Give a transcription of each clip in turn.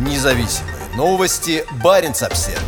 Независимые новости. Барин обсерва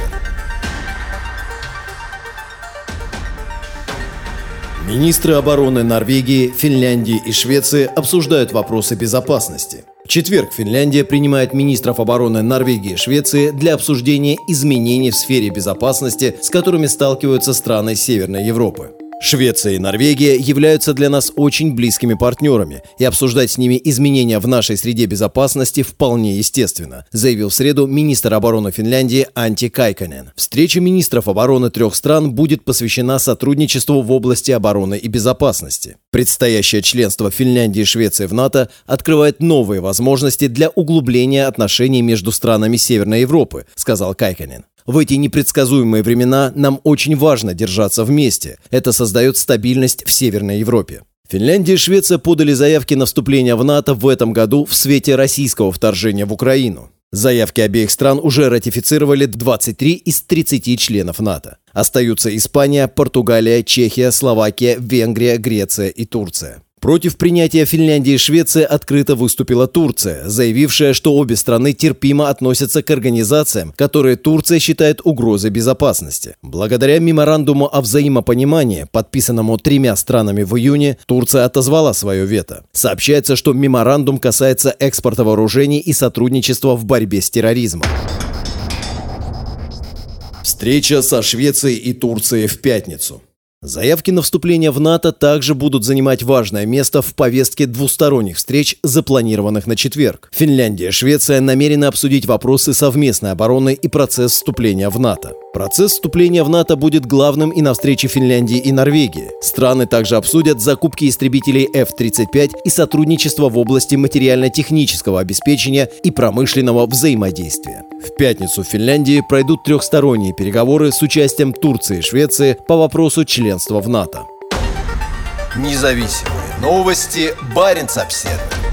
Министры обороны Норвегии, Финляндии и Швеции обсуждают вопросы безопасности. В четверг Финляндия принимает министров обороны Норвегии и Швеции для обсуждения изменений в сфере безопасности, с которыми сталкиваются страны Северной Европы. Швеция и Норвегия являются для нас очень близкими партнерами, и обсуждать с ними изменения в нашей среде безопасности вполне естественно, заявил в среду министр обороны Финляндии Анти Кайканен. Встреча министров обороны трех стран будет посвящена сотрудничеству в области обороны и безопасности. Предстоящее членство Финляндии и Швеции в НАТО открывает новые возможности для углубления отношений между странами Северной Европы, сказал Кайканен. В эти непредсказуемые времена нам очень важно держаться вместе. Это создает стабильность в Северной Европе. Финляндия и Швеция подали заявки на вступление в НАТО в этом году в свете российского вторжения в Украину. Заявки обеих стран уже ратифицировали 23 из 30 членов НАТО. Остаются Испания, Португалия, Чехия, Словакия, Венгрия, Греция и Турция. Против принятия Финляндии и Швеции открыто выступила Турция, заявившая, что обе страны терпимо относятся к организациям, которые Турция считает угрозой безопасности. Благодаря меморандуму о взаимопонимании, подписанному тремя странами в июне, Турция отозвала свое вето. Сообщается, что меморандум касается экспорта вооружений и сотрудничества в борьбе с терроризмом. Встреча со Швецией и Турцией в пятницу. Заявки на вступление в НАТО также будут занимать важное место в повестке двусторонних встреч, запланированных на четверг. Финляндия и Швеция намерены обсудить вопросы совместной обороны и процесс вступления в НАТО. Процесс вступления в НАТО будет главным и на встрече Финляндии и Норвегии. Страны также обсудят закупки истребителей F-35 и сотрудничество в области материально-технического обеспечения и промышленного взаимодействия. В пятницу в Финляндии пройдут трехсторонние переговоры с участием Турции и Швеции по вопросу членства в НАТО. Независимые новости. Барин обседный.